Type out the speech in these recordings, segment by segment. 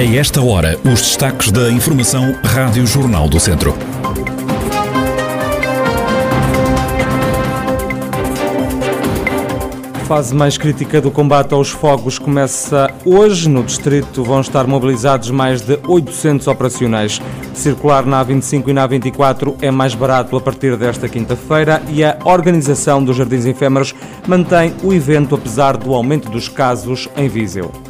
A esta hora, os destaques da Informação Rádio Jornal do Centro. A fase mais crítica do combate aos fogos começa hoje. No distrito vão estar mobilizados mais de 800 operacionais. Circular na A25 e na A24 é mais barato a partir desta quinta-feira e a organização dos Jardins Efêmeros mantém o evento apesar do aumento dos casos em Viseu.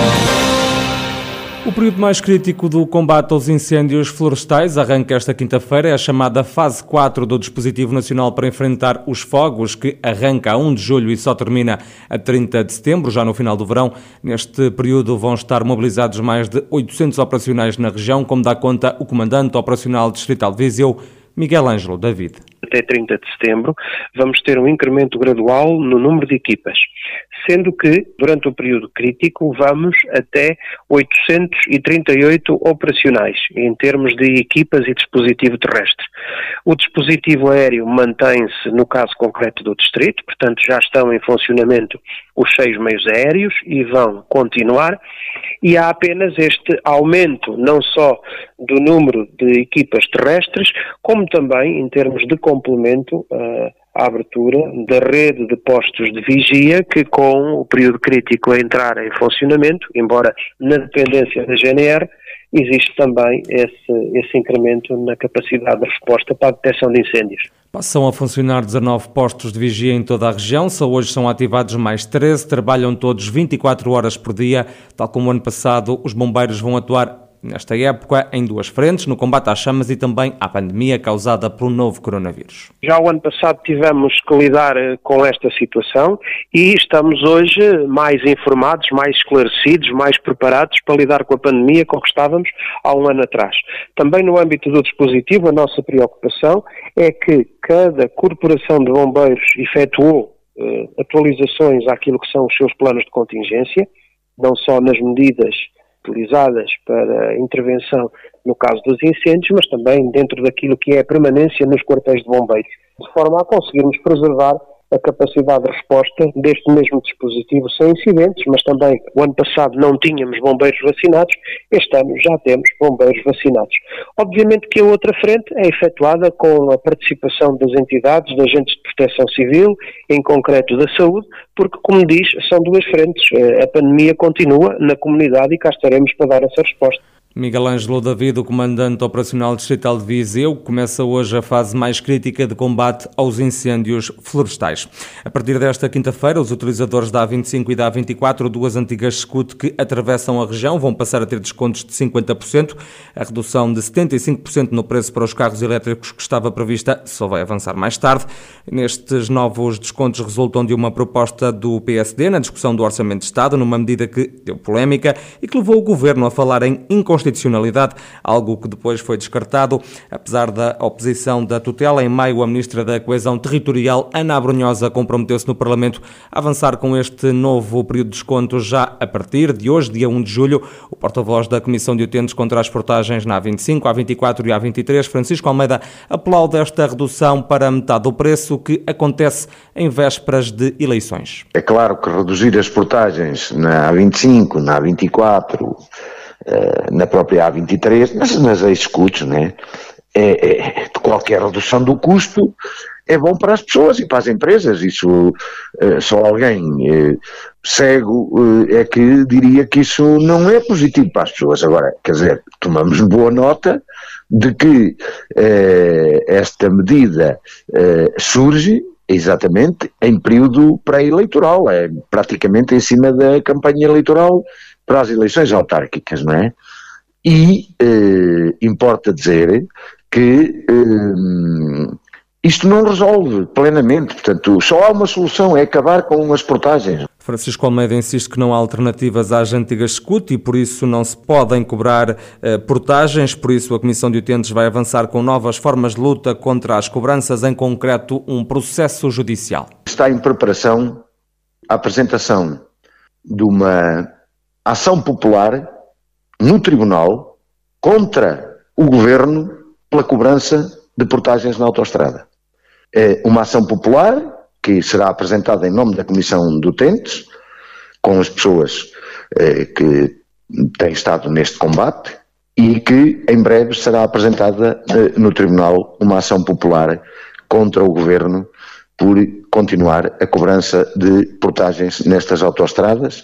O período mais crítico do combate aos incêndios florestais arranca esta quinta-feira. É a chamada fase 4 do Dispositivo Nacional para enfrentar os fogos, que arranca a 1 de julho e só termina a 30 de setembro, já no final do verão. Neste período vão estar mobilizados mais de 800 operacionais na região, como dá conta o Comandante Operacional Distrital de Viseu, Miguel Ângelo David. Até 30 de setembro vamos ter um incremento gradual no número de equipas, sendo que durante o período crítico vamos até 838 operacionais em termos de equipas e dispositivo terrestre. O dispositivo aéreo mantém-se no caso concreto do distrito, portanto já estão em funcionamento os seis meios aéreos e vão continuar e há apenas este aumento não só do número de equipas terrestres, como também em termos de complemento uh, à abertura da rede de postos de vigia que com o período crítico a entrar em funcionamento, embora na dependência da GNR, existe também esse, esse incremento na capacidade de resposta para a detecção de incêndios. Passam a funcionar 19 postos de vigia em toda a região, só hoje são ativados mais 13, trabalham todos 24 horas por dia, tal como o ano passado os bombeiros vão atuar nesta época em duas frentes, no combate às chamas e também à pandemia causada pelo novo coronavírus. Já o ano passado tivemos que lidar eh, com esta situação e estamos hoje mais informados, mais esclarecidos, mais preparados para lidar com a pandemia como estávamos há um ano atrás. Também no âmbito do dispositivo, a nossa preocupação é que cada corporação de bombeiros efetuou uh, atualizações àquilo que são os seus planos de contingência, não só nas medidas utilizadas para intervenção no caso dos incêndios, mas também dentro daquilo que é a permanência nos quartéis de bombeiros, de forma a conseguirmos preservar a capacidade de resposta deste mesmo dispositivo sem incidentes, mas também o ano passado não tínhamos bombeiros vacinados, este ano já temos bombeiros vacinados. Obviamente que a outra frente é efetuada com a participação das entidades, dos agentes de proteção civil, em concreto da saúde, porque, como diz, são duas frentes. Eh, a pandemia continua na comunidade e cá estaremos para dar essa resposta. Miguel Ângelo David, o comandante operacional distrital de Viseu, começa hoje a fase mais crítica de combate aos incêndios florestais. A partir desta quinta-feira, os utilizadores da A25 e da A24, duas antigas SCUT que atravessam a região, vão passar a ter descontos de 50%. A redução de 75% no preço para os carros elétricos que estava prevista só vai avançar mais tarde. Nestes novos descontos resultam de uma proposta do PSD na discussão do Orçamento de Estado, numa medida que deu polémica e que levou o governo a falar em inconstitucionalidade constitucionalidade, algo que depois foi descartado. Apesar da oposição da tutela, em maio a Ministra da Coesão Territorial, Ana Abrunhosa, comprometeu-se no Parlamento a avançar com este novo período de desconto já a partir de hoje, dia 1 de julho. O porta-voz da Comissão de Utentes contra as Portagens na A25, A24 e A23, Francisco Almeida, aplaude esta redução para metade do preço que acontece em vésperas de eleições. É claro que reduzir as portagens na A25, na A24, eh, na própria A23, mas nas escutos, né? É, é, qualquer redução do custo é bom para as pessoas e para as empresas. Isso é, só alguém é, cego é que diria que isso não é positivo para as pessoas. Agora, quer dizer, tomamos boa nota de que esta medida surge exatamente em período pré-eleitoral, é praticamente em cima da campanha eleitoral para as eleições autárquicas, não é? E eh, importa dizer que eh, isto não resolve plenamente, portanto, só há uma solução, é acabar com as portagens. Francisco Almeida insiste que não há alternativas às antigas SCUT e por isso não se podem cobrar eh, portagens, por isso a Comissão de Utentes vai avançar com novas formas de luta contra as cobranças, em concreto um processo judicial. Está em preparação a apresentação de uma ação popular no Tribunal contra o Governo pela cobrança de portagens na autostrada. É uma ação popular que será apresentada em nome da Comissão de Utentes, com as pessoas eh, que têm estado neste combate e que em breve será apresentada eh, no Tribunal uma ação popular contra o Governo por continuar a cobrança de portagens nestas autoestradas.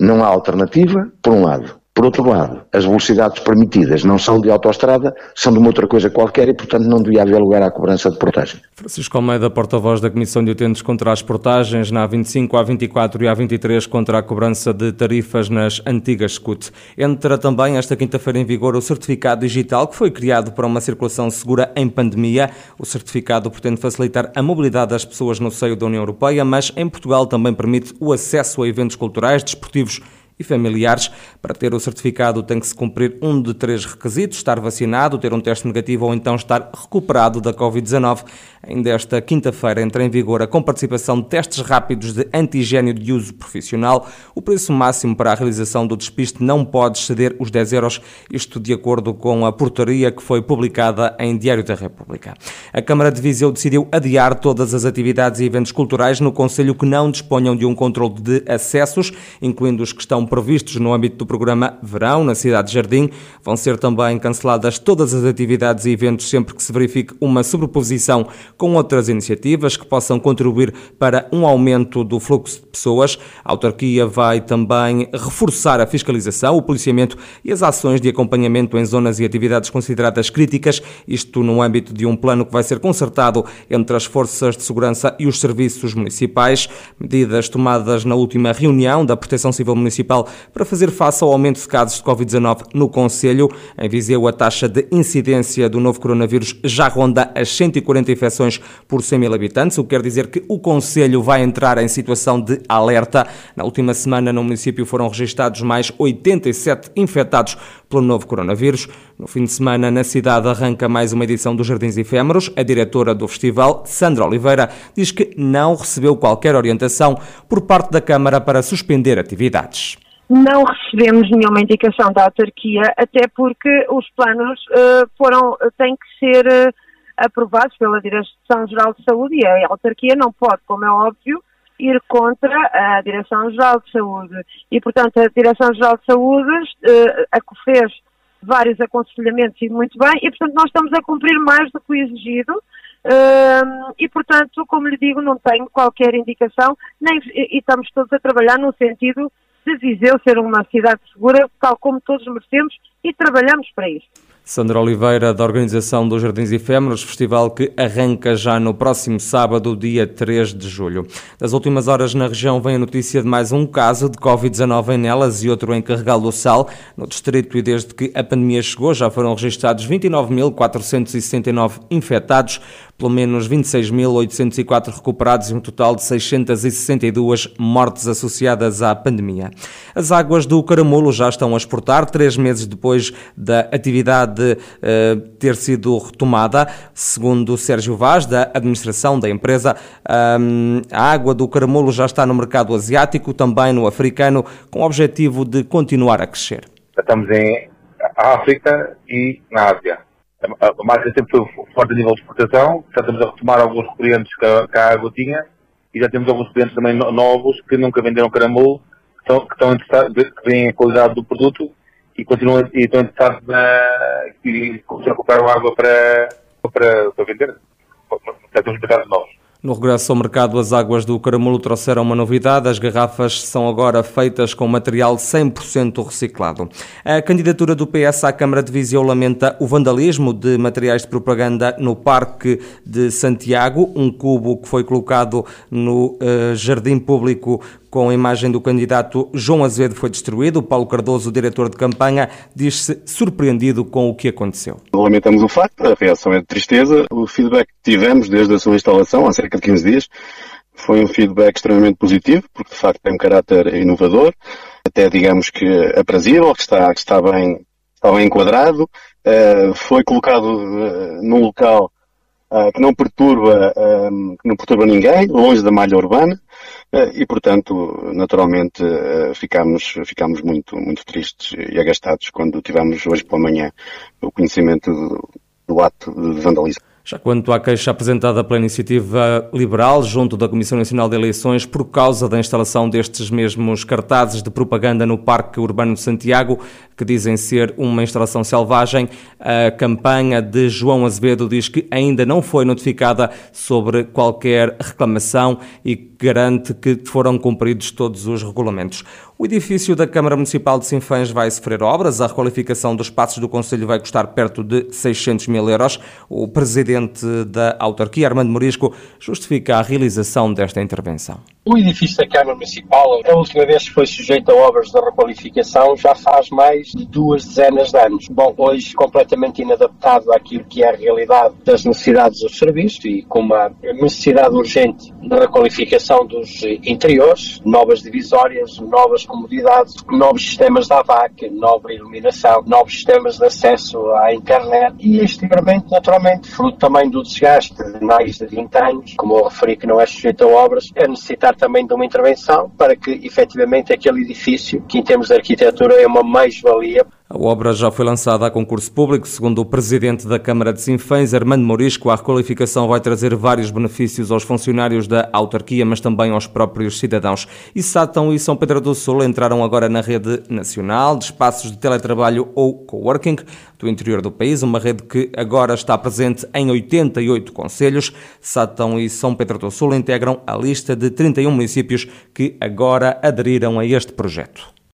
Não há alternativa, por um lado. Por outro lado, as velocidades permitidas não são de autoestrada, são de uma outra coisa qualquer e, portanto, não devia haver lugar à cobrança de portagem. Francisco Almeida, porta-voz da Comissão de Utentes contra as portagens na A25, A24 e A23 contra a cobrança de tarifas nas antigas SCUT. Entra também esta quinta-feira em vigor o certificado digital que foi criado para uma circulação segura em pandemia. O certificado pretende facilitar a mobilidade das pessoas no seio da União Europeia, mas em Portugal também permite o acesso a eventos culturais, desportivos e familiares. Para ter o certificado tem que se cumprir um de três requisitos, estar vacinado, ter um teste negativo ou então estar recuperado da Covid-19. Ainda esta quinta-feira entra em vigor a comparticipação de testes rápidos de antigênio de uso profissional. O preço máximo para a realização do despiste não pode exceder os 10 euros, isto de acordo com a portaria que foi publicada em Diário da República. A Câmara de Viseu decidiu adiar todas as atividades e eventos culturais no Conselho que não disponham de um controle de acessos, incluindo os que estão previstos no âmbito do programa Verão, na cidade de Jardim. Vão ser também canceladas todas as atividades e eventos sempre que se verifique uma sobreposição com outras iniciativas que possam contribuir para um aumento do fluxo de pessoas. A autarquia vai também reforçar a fiscalização, o policiamento e as ações de acompanhamento em zonas e atividades consideradas críticas, isto no âmbito de um plano que vai ser concertado entre as forças de segurança e os serviços municipais. Medidas tomadas na última reunião da Proteção Civil Municipal para fazer face ao aumento de casos de Covid-19 no Conselho. Em Viseu, a taxa de incidência do novo coronavírus já ronda as 140 infecções por 100 mil habitantes, o que quer dizer que o Conselho vai entrar em situação de alerta. Na última semana, no município foram registados mais 87 infectados pelo novo coronavírus. No fim de semana, na cidade, arranca mais uma edição dos Jardins Efêmeros. A diretora do festival, Sandra Oliveira, diz que não recebeu qualquer orientação por parte da Câmara para suspender atividades não recebemos nenhuma indicação da autarquia, até porque os planos uh, foram, têm que ser uh, aprovados pela Direção-Geral de Saúde e a autarquia não pode, como é óbvio, ir contra a Direção-Geral de Saúde. E, portanto, a Direção-Geral de Saúde uh, a que fez vários aconselhamentos e muito bem, e, portanto, nós estamos a cumprir mais do que o exigido. Uh, e, portanto, como lhe digo, não tenho qualquer indicação, nem, e, e estamos todos a trabalhar no sentido de Viseu ser uma cidade segura, tal como todos merecemos, e trabalhamos para isso. Sandra Oliveira, da Organização dos Jardins Efêmeros, festival que arranca já no próximo sábado, dia 3 de julho. Das últimas horas na região vem a notícia de mais um caso de Covid-19 em Nelas e outro em Carregal do Sal. No distrito e desde que a pandemia chegou já foram registrados 29.469 infectados, pelo menos 26.804 recuperados e um total de 662 mortes associadas à pandemia. As águas do Caramulo já estão a exportar, três meses depois da atividade uh, ter sido retomada. Segundo Sérgio Vaz, da administração da empresa, um, a água do Caramulo já está no mercado asiático, também no africano, com o objetivo de continuar a crescer. Estamos em África e na Ásia a marca sempre foi forte a nível de exportação, já estamos a retomar alguns clientes que a, que a água tinha e já temos alguns clientes também novos que nunca venderam caramelo, que estão, que estão interessados, que veem a qualidade do produto e continuam e estão interessados na, e começam a comprar água para, para, para vender. Já temos mercados novos. No regresso ao mercado, as águas do Caramulo trouxeram uma novidade. As garrafas são agora feitas com material 100% reciclado. A candidatura do PS à Câmara de Viseu lamenta o vandalismo de materiais de propaganda no Parque de Santiago, um cubo que foi colocado no uh, jardim público com a imagem do candidato João Azevedo foi destruído. Paulo Cardoso, diretor de campanha, diz-se surpreendido com o que aconteceu. Lamentamos o facto, a reação é de tristeza. O feedback que tivemos desde a sua instalação, há cerca de 15 dias, foi um feedback extremamente positivo, porque de facto tem um caráter inovador, até digamos que aprazível, que está, que está, bem, está bem enquadrado. Uh, foi colocado uh, num local uh, que não perturba, que não perturba ninguém, longe da malha urbana. E, portanto, naturalmente, ficámos, ficámos muito, muito tristes e agastados quando tivemos hoje pela manhã o conhecimento do, do ato de vandalismo. Já quanto à queixa apresentada pela Iniciativa Liberal junto da Comissão Nacional de Eleições por causa da instalação destes mesmos cartazes de propaganda no Parque Urbano de Santiago, que dizem ser uma instalação selvagem, a campanha de João Azevedo diz que ainda não foi notificada sobre qualquer reclamação e garante que foram cumpridos todos os regulamentos. O edifício da Câmara Municipal de Sinfãs vai sofrer obras. A requalificação dos espaços do Conselho vai custar perto de 600 mil euros. O presidente da autarquia, Armando Morisco, justifica a realização desta intervenção. O edifício da Câmara Municipal, a última vez que foi sujeito a obras de requalificação, já faz mais de duas dezenas de anos. Bom, hoje completamente inadaptado àquilo que é a realidade das necessidades dos serviços e com uma necessidade urgente de requalificação dos interiores, novas divisórias, novas comodidades, novos sistemas de AVAC, nova iluminação, novos sistemas de acesso à internet e este naturalmente, fruto também do desgaste de mais de 20 anos, como eu referi que não é sujeito a obras, é necessitar também de uma intervenção para que efetivamente aquele edifício, que em termos de arquitetura é uma mais-valia. A obra já foi lançada a concurso público, segundo o presidente da Câmara de Sinfãs, Armando Morisco. A requalificação vai trazer vários benefícios aos funcionários da autarquia, mas também aos próprios cidadãos. E Sátão e São Pedro do Sul entraram agora na rede nacional de espaços de teletrabalho ou coworking do interior do país, uma rede que agora está presente em 88 conselhos. Sátão e São Pedro do Sul integram a lista de 31 municípios que agora aderiram a este projeto.